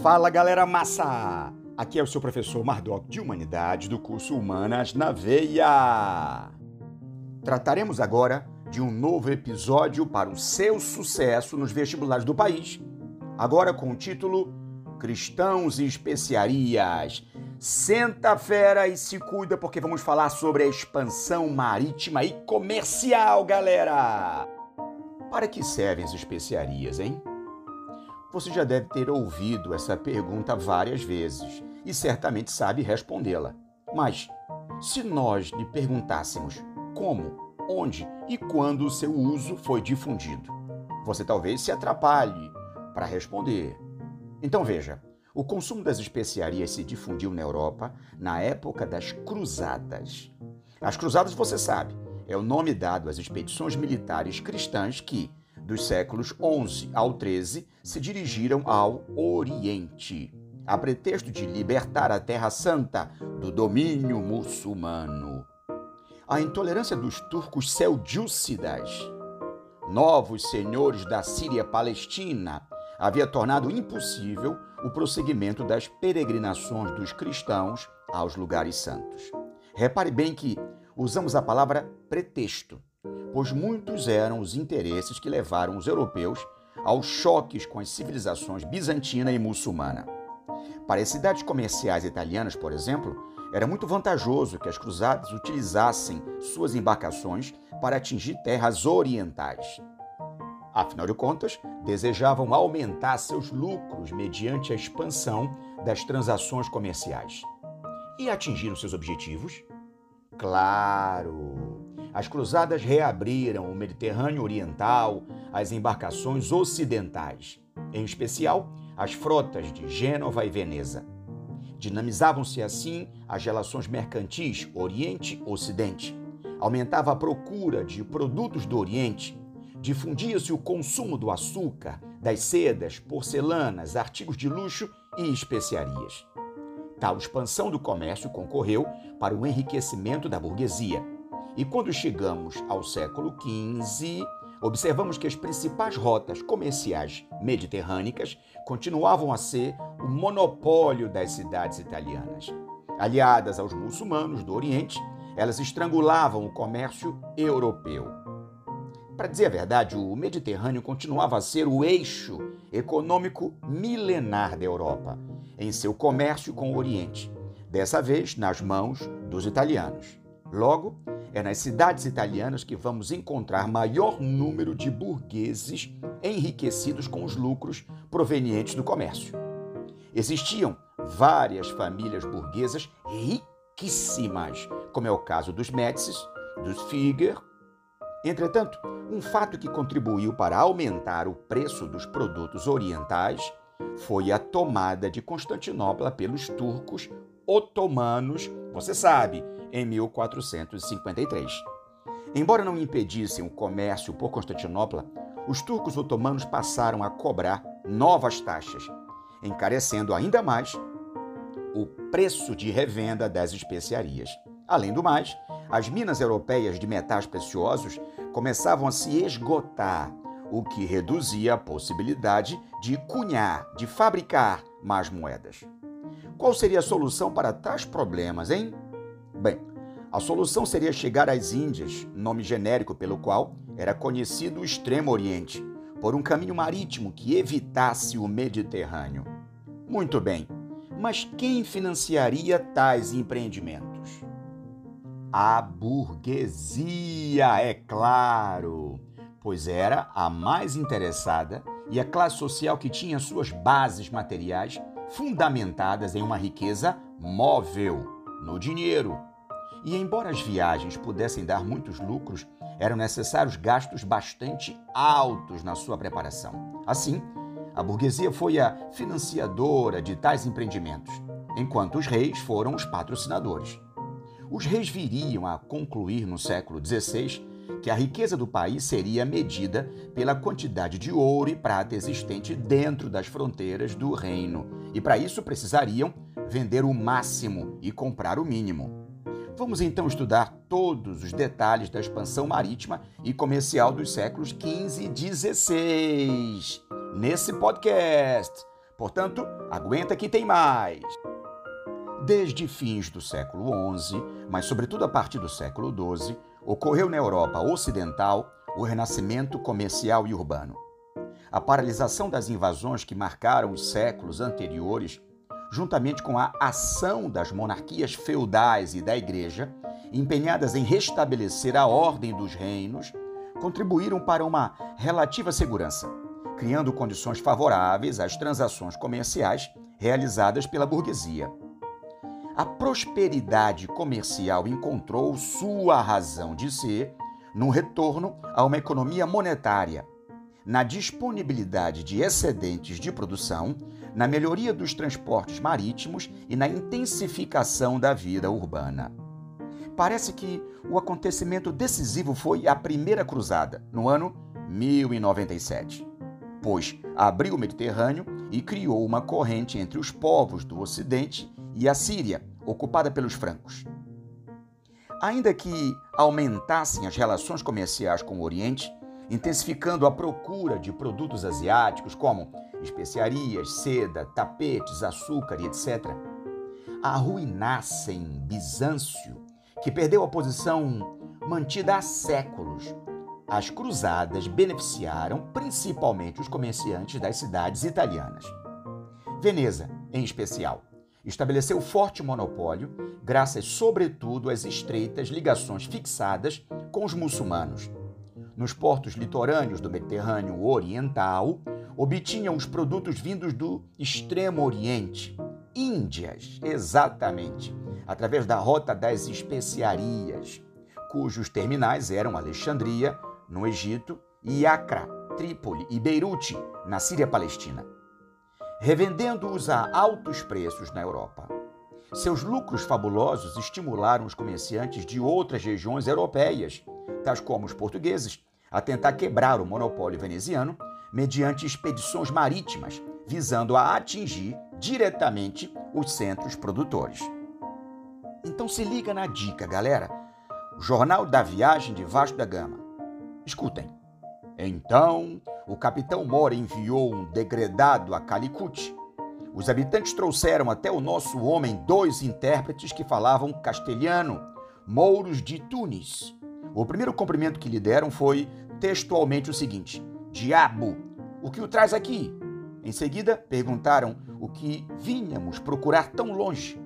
Fala galera massa! Aqui é o seu professor Mardoc de Humanidade do curso Humanas na Veia. Trataremos agora de um novo episódio para o seu sucesso nos vestibulares do país. Agora com o título Cristãos e Especiarias. Senta fera e se cuida porque vamos falar sobre a expansão marítima e comercial, galera! Para que servem as especiarias, hein? Você já deve ter ouvido essa pergunta várias vezes e certamente sabe respondê-la. Mas, se nós lhe perguntássemos como, onde e quando o seu uso foi difundido, você talvez se atrapalhe para responder. Então veja, o consumo das especiarias se difundiu na Europa na época das Cruzadas. As Cruzadas, você sabe, é o nome dado às expedições militares cristãs que, dos séculos 11 ao 13 se dirigiram ao Oriente, a pretexto de libertar a Terra Santa do domínio muçulmano. A intolerância dos turcos seljúcidas, novos senhores da Síria-Palestina, havia tornado impossível o prosseguimento das peregrinações dos cristãos aos lugares santos. Repare bem que usamos a palavra pretexto pois muitos eram os interesses que levaram os europeus aos choques com as civilizações bizantina e muçulmana. Para as cidades comerciais italianas, por exemplo, era muito vantajoso que as cruzadas utilizassem suas embarcações para atingir terras orientais. Afinal de contas, desejavam aumentar seus lucros mediante a expansão das transações comerciais. E atingiram seus objetivos? Claro! As cruzadas reabriram o Mediterrâneo Oriental, as embarcações ocidentais, em especial as frotas de Gênova e Veneza. Dinamizavam-se assim as relações mercantis Oriente-Ocidente. Aumentava a procura de produtos do Oriente, difundia-se o consumo do açúcar, das sedas, porcelanas, artigos de luxo e especiarias. Tal expansão do comércio concorreu para o enriquecimento da burguesia e quando chegamos ao século XV, observamos que as principais rotas comerciais mediterrânicas continuavam a ser o monopólio das cidades italianas. Aliadas aos muçulmanos do Oriente, elas estrangulavam o comércio europeu. Para dizer a verdade, o Mediterrâneo continuava a ser o eixo econômico milenar da Europa, em seu comércio com o Oriente, dessa vez nas mãos dos italianos. Logo, é nas cidades italianas que vamos encontrar maior número de burgueses enriquecidos com os lucros provenientes do comércio. Existiam várias famílias burguesas riquíssimas, como é o caso dos Médicis, dos Figer. Entretanto, um fato que contribuiu para aumentar o preço dos produtos orientais foi a tomada de Constantinopla pelos turcos otomanos, você sabe, em 1453. Embora não impedissem o comércio por Constantinopla, os turcos otomanos passaram a cobrar novas taxas, encarecendo ainda mais o preço de revenda das especiarias. Além do mais, as minas europeias de metais preciosos começavam a se esgotar, o que reduzia a possibilidade de cunhar, de fabricar mais moedas. Qual seria a solução para tais problemas, hein? Bem, a solução seria chegar às Índias, nome genérico pelo qual era conhecido o Extremo Oriente, por um caminho marítimo que evitasse o Mediterrâneo. Muito bem, mas quem financiaria tais empreendimentos? A burguesia, é claro, pois era a mais interessada e a classe social que tinha suas bases materiais fundamentadas em uma riqueza móvel, no dinheiro e embora as viagens pudessem dar muitos lucros, eram necessários gastos bastante altos na sua preparação. Assim, a burguesia foi a financiadora de tais empreendimentos, enquanto os reis foram os patrocinadores. Os reis viriam a concluir no século XVI que a riqueza do país seria medida pela quantidade de ouro e prata existente dentro das fronteiras do reino, e para isso precisariam vender o máximo e comprar o mínimo. Vamos então estudar todos os detalhes da expansão marítima e comercial dos séculos XV e XVI nesse podcast, Portanto, aguenta que tem mais. Desde fins do século XI, mas sobretudo a partir do século XII, ocorreu na Europa Ocidental o renascimento comercial e urbano. A paralisação das invasões que marcaram os séculos anteriores, juntamente com a ação das monarquias feudais e da Igreja, empenhadas em restabelecer a ordem dos reinos, contribuíram para uma relativa segurança, criando condições favoráveis às transações comerciais realizadas pela burguesia. A prosperidade comercial encontrou sua razão de ser no retorno a uma economia monetária, na disponibilidade de excedentes de produção, na melhoria dos transportes marítimos e na intensificação da vida urbana. Parece que o acontecimento decisivo foi a Primeira Cruzada, no ano 1097, pois abriu o Mediterrâneo e criou uma corrente entre os povos do Ocidente e a Síria, ocupada pelos francos. Ainda que aumentassem as relações comerciais com o Oriente, intensificando a procura de produtos asiáticos como especiarias, seda, tapetes, açúcar e etc., arruinassem Bizâncio, que perdeu a posição mantida há séculos. As cruzadas beneficiaram principalmente os comerciantes das cidades italianas. Veneza, em especial, estabeleceu forte monopólio, graças sobretudo às estreitas ligações fixadas com os muçulmanos. Nos portos litorâneos do Mediterrâneo Oriental, obtinham os produtos vindos do Extremo Oriente, Índias, exatamente, através da Rota das Especiarias, cujos terminais eram Alexandria, no Egito, e Acre, Trípoli e Beirute, na Síria-Palestina revendendo-os a altos preços na Europa. Seus lucros fabulosos estimularam os comerciantes de outras regiões europeias, tais como os portugueses, a tentar quebrar o monopólio veneziano mediante expedições marítimas, visando a atingir diretamente os centros produtores. Então se liga na dica, galera. O Jornal da Viagem de Vasco da Gama. Escutem. Então, o capitão Mora enviou um degredado a Calicut. Os habitantes trouxeram até o nosso homem dois intérpretes que falavam castelhano, mouros de Tunis. O primeiro cumprimento que lhe deram foi textualmente o seguinte: Diabo, o que o traz aqui? Em seguida, perguntaram o que vinhamos procurar tão longe.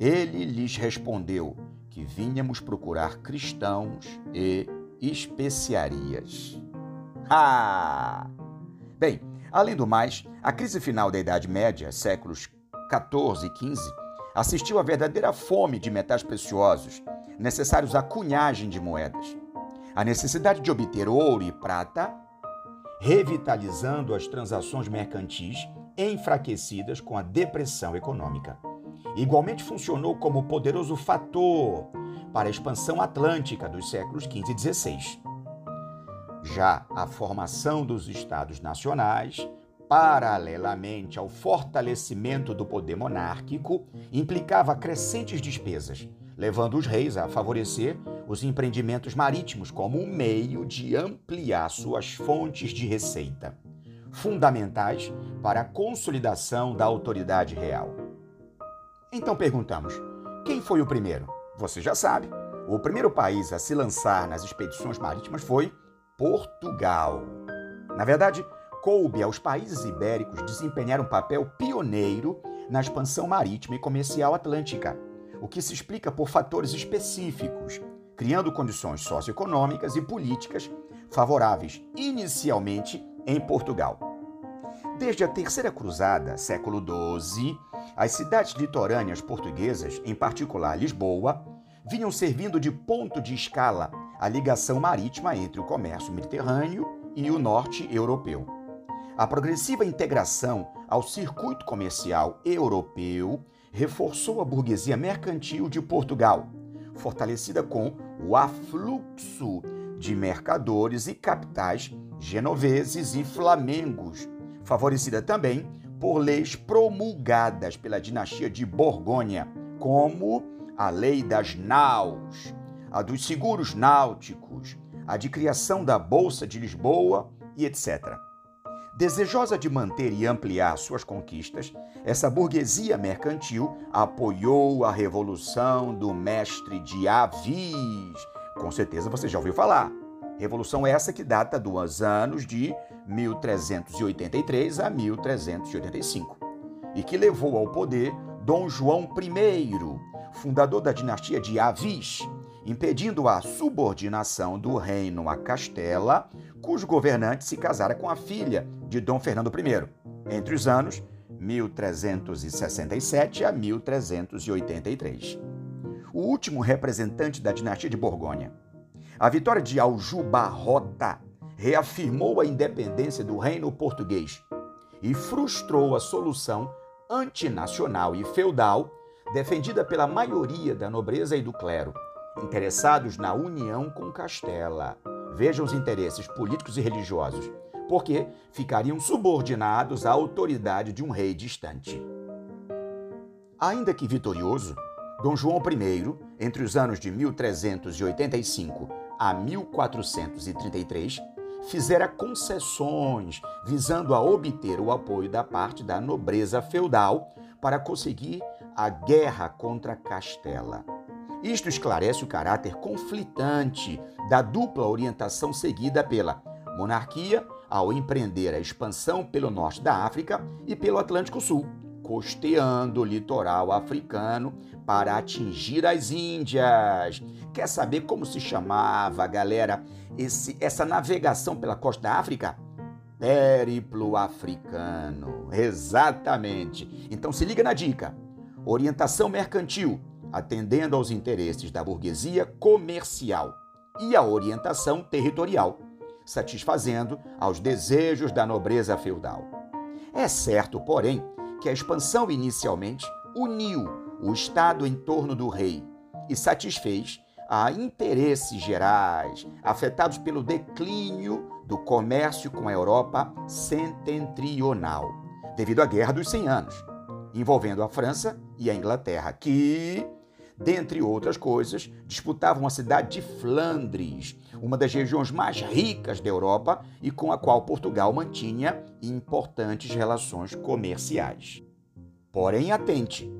Ele lhes respondeu que vinhamos procurar cristãos e especiarias. Ah! Bem, além do mais, a crise final da Idade Média, séculos 14 e 15, assistiu à verdadeira fome de metais preciosos, necessários à cunhagem de moedas. A necessidade de obter ouro e prata, revitalizando as transações mercantis enfraquecidas com a depressão econômica. Igualmente funcionou como poderoso fator para a expansão atlântica dos séculos XV e XVI. Já a formação dos estados nacionais, paralelamente ao fortalecimento do poder monárquico, implicava crescentes despesas, levando os reis a favorecer os empreendimentos marítimos como um meio de ampliar suas fontes de receita, fundamentais para a consolidação da autoridade real. Então perguntamos: quem foi o primeiro? Você já sabe. O primeiro país a se lançar nas expedições marítimas foi Portugal. Na verdade, coube aos países ibéricos desempenhar um papel pioneiro na expansão marítima e comercial atlântica, o que se explica por fatores específicos, criando condições socioeconômicas e políticas favoráveis inicialmente em Portugal. Desde a Terceira Cruzada, século XII, as cidades litorâneas portuguesas, em particular Lisboa, vinham servindo de ponto de escala a ligação marítima entre o comércio mediterrâneo e o norte europeu. A progressiva integração ao circuito comercial europeu reforçou a burguesia mercantil de Portugal, fortalecida com o afluxo de mercadores e capitais genoveses e flamengos, favorecida também por leis promulgadas pela dinastia de Borgonha, como a Lei das Naus, a dos seguros náuticos, a de criação da Bolsa de Lisboa e etc. Desejosa de manter e ampliar suas conquistas, essa burguesia mercantil apoiou a revolução do mestre de Avis. Com certeza você já ouviu falar. Revolução essa que data dos anos de 1383 a 1385 e que levou ao poder Dom João I, fundador da dinastia de Avis, impedindo a subordinação do reino a Castela, cujo governante se casara com a filha de Dom Fernando I, entre os anos 1367 a 1383. O último representante da dinastia de Borgonha. A vitória de Aljubarrota reafirmou a independência do reino português e frustrou a solução antinacional e feudal defendida pela maioria da nobreza e do clero, interessados na união com Castela. Vejam os interesses políticos e religiosos, porque ficariam subordinados à autoridade de um rei distante. Ainda que vitorioso, Dom João I, entre os anos de 1385 a 1433, fizera concessões visando a obter o apoio da parte da nobreza feudal para conseguir a guerra contra Castela. Isto esclarece o caráter conflitante da dupla orientação seguida pela monarquia ao empreender a expansão pelo norte da África e pelo Atlântico Sul, costeando o litoral africano para atingir as Índias. Quer saber como se chamava, galera, esse, essa navegação pela costa da África? Périplo africano. Exatamente. Então se liga na dica. Orientação mercantil, atendendo aos interesses da burguesia comercial, e a orientação territorial, satisfazendo aos desejos da nobreza feudal. É certo, porém, que a expansão inicialmente uniu o Estado em torno do rei e satisfez a interesses gerais afetados pelo declínio do comércio com a Europa setentrional, devido à Guerra dos 100 Anos, envolvendo a França e a Inglaterra, que, dentre outras coisas, disputavam a cidade de Flandres, uma das regiões mais ricas da Europa e com a qual Portugal mantinha importantes relações comerciais. Porém, atente,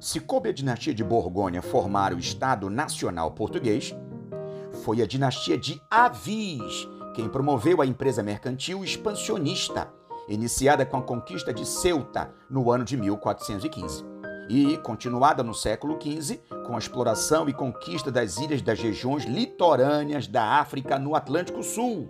se coube a dinastia de Borgonha formar o Estado Nacional Português, foi a dinastia de Avis quem promoveu a empresa mercantil expansionista, iniciada com a conquista de Ceuta no ano de 1415 e continuada no século XV com a exploração e conquista das ilhas das regiões litorâneas da África no Atlântico Sul.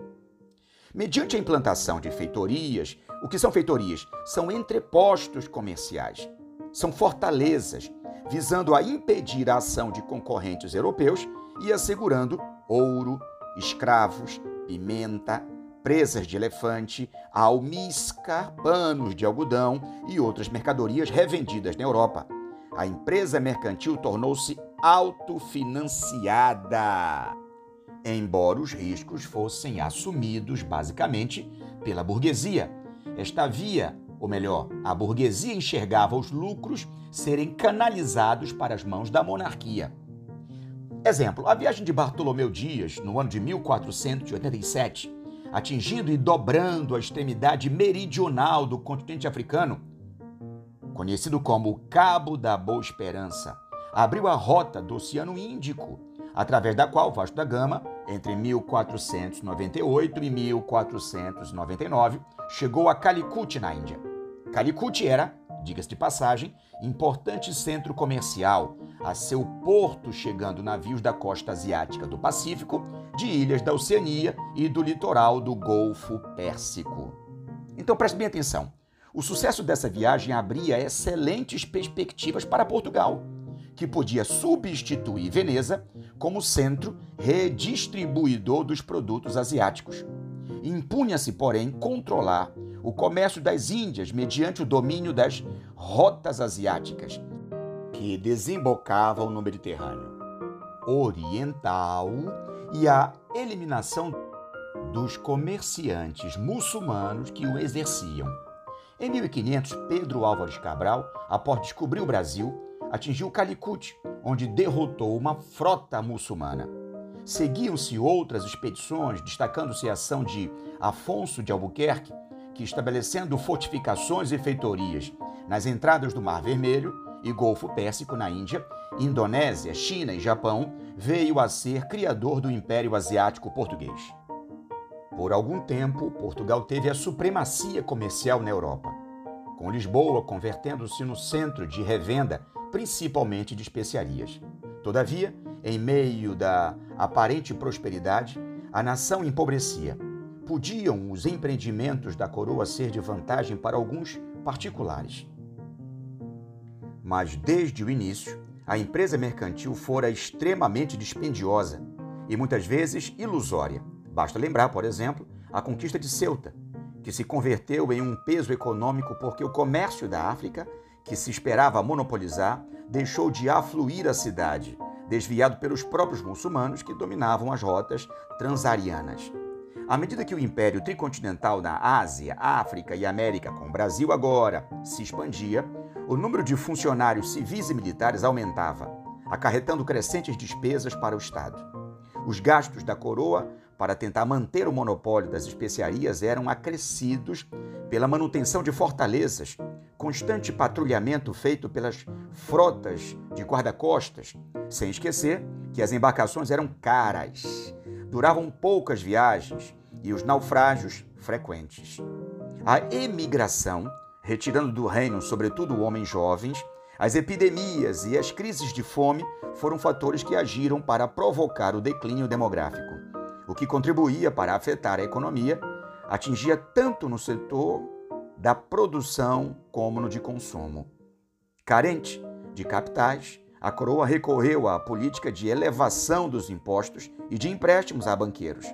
Mediante a implantação de feitorias, o que são feitorias? São entrepostos comerciais são fortalezas, visando a impedir a ação de concorrentes europeus e assegurando ouro, escravos, pimenta, presas de elefante, almíscar, panos de algodão e outras mercadorias revendidas na Europa. A empresa mercantil tornou-se autofinanciada, embora os riscos fossem assumidos basicamente pela burguesia. Esta via ou melhor, a burguesia enxergava os lucros serem canalizados para as mãos da monarquia. Exemplo, a viagem de Bartolomeu Dias, no ano de 1487, atingindo e dobrando a extremidade meridional do continente africano, conhecido como Cabo da Boa Esperança, abriu a rota do Oceano Índico, através da qual Vasco da Gama, entre 1498 e 1499, chegou a Calicut, na Índia. Calicut era, diga-se de passagem, importante centro comercial, a seu porto chegando navios da costa asiática do Pacífico, de ilhas da Oceania e do litoral do Golfo Pérsico. Então preste bem atenção. O sucesso dessa viagem abria excelentes perspectivas para Portugal, que podia substituir Veneza como centro redistribuidor dos produtos asiáticos. Impunha-se, porém, controlar o comércio das Índias mediante o domínio das rotas asiáticas que desembocavam no Mediterrâneo Oriental e a eliminação dos comerciantes muçulmanos que o exerciam. Em 1500, Pedro Álvares Cabral, após descobrir o Brasil, atingiu Calicut, onde derrotou uma frota muçulmana. Seguiam-se outras expedições, destacando-se a ação de Afonso de Albuquerque, estabelecendo fortificações e feitorias nas entradas do Mar Vermelho e Golfo Pérsico na Índia, Indonésia, China e Japão, veio a ser criador do Império Asiático Português. Por algum tempo, Portugal teve a supremacia comercial na Europa, com Lisboa convertendo-se no centro de revenda, principalmente de especiarias. Todavia, em meio da aparente prosperidade, a nação empobrecia. Podiam os empreendimentos da coroa ser de vantagem para alguns particulares. Mas desde o início, a empresa mercantil fora extremamente dispendiosa e muitas vezes ilusória. Basta lembrar, por exemplo, a conquista de Ceuta, que se converteu em um peso econômico porque o comércio da África, que se esperava monopolizar, deixou de afluir a cidade, desviado pelos próprios muçulmanos que dominavam as rotas transarianas. À medida que o Império Tricontinental na Ásia, África e América, com o Brasil agora, se expandia, o número de funcionários civis e militares aumentava, acarretando crescentes despesas para o Estado. Os gastos da coroa para tentar manter o monopólio das especiarias eram acrescidos pela manutenção de fortalezas, constante patrulhamento feito pelas frotas de guarda-costas, sem esquecer que as embarcações eram caras, duravam poucas viagens e os naufrágios frequentes. A emigração, retirando do reino sobretudo homens jovens, as epidemias e as crises de fome foram fatores que agiram para provocar o declínio demográfico, o que contribuía para afetar a economia atingia tanto no setor da produção como no de consumo. Carente de capitais, a coroa recorreu à política de elevação dos impostos e de empréstimos a banqueiros,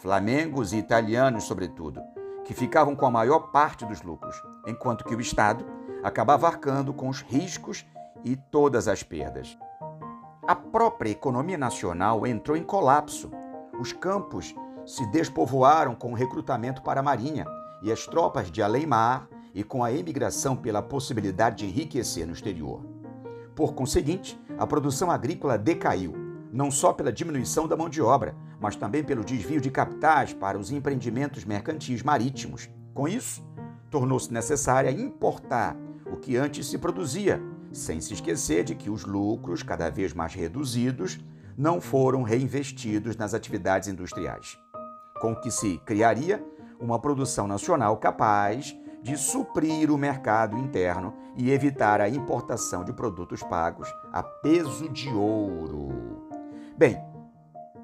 flamengos e italianos, sobretudo, que ficavam com a maior parte dos lucros, enquanto que o Estado acabava arcando com os riscos e todas as perdas. A própria economia nacional entrou em colapso. Os campos se despovoaram com o recrutamento para a Marinha e as tropas de além-mar e com a emigração pela possibilidade de enriquecer no exterior. Por conseguinte, a produção agrícola decaiu, não só pela diminuição da mão de obra, mas também pelo desvio de capitais para os empreendimentos mercantis marítimos. Com isso, tornou-se necessária importar o que antes se produzia, sem se esquecer de que os lucros, cada vez mais reduzidos, não foram reinvestidos nas atividades industriais com que se criaria uma produção nacional capaz de suprir o mercado interno e evitar a importação de produtos pagos a peso de ouro. Bem,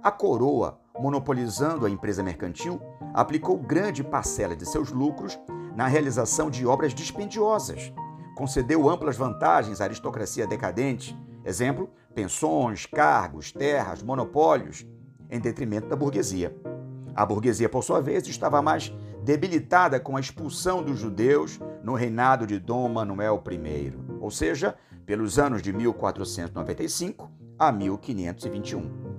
a coroa, monopolizando a empresa mercantil, aplicou grande parcela de seus lucros na realização de obras dispendiosas. Concedeu amplas vantagens à aristocracia decadente, exemplo, pensões, cargos, terras, monopólios, em detrimento da burguesia. A burguesia, por sua vez, estava mais debilitada com a expulsão dos judeus no reinado de Dom Manuel I, ou seja, pelos anos de 1495 a 1521.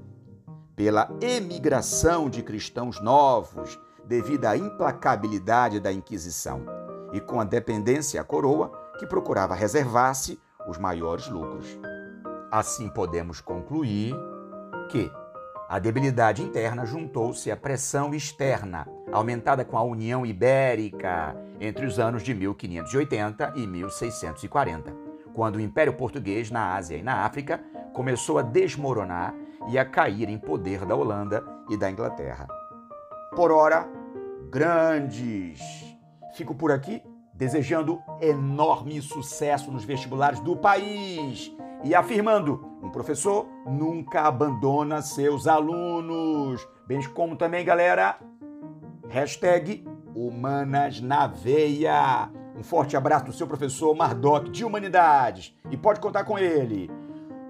Pela emigração de cristãos novos devido à implacabilidade da Inquisição e com a dependência à coroa que procurava reservar-se os maiores lucros. Assim podemos concluir que a debilidade interna juntou-se à pressão externa, aumentada com a União Ibérica entre os anos de 1580 e 1640, quando o Império Português na Ásia e na África começou a desmoronar e a cair em poder da Holanda e da Inglaterra. Por ora, grandes. Fico por aqui desejando enorme sucesso nos vestibulares do país e afirmando: um professor nunca abandona seus alunos. Bem como também, galera, hashtag Humanas na Veia. Um forte abraço do seu professor Mardoc de Humanidades. E pode contar com ele.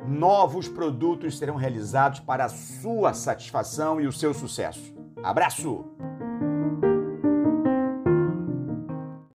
Novos produtos serão realizados para a sua satisfação e o seu sucesso. Abraço!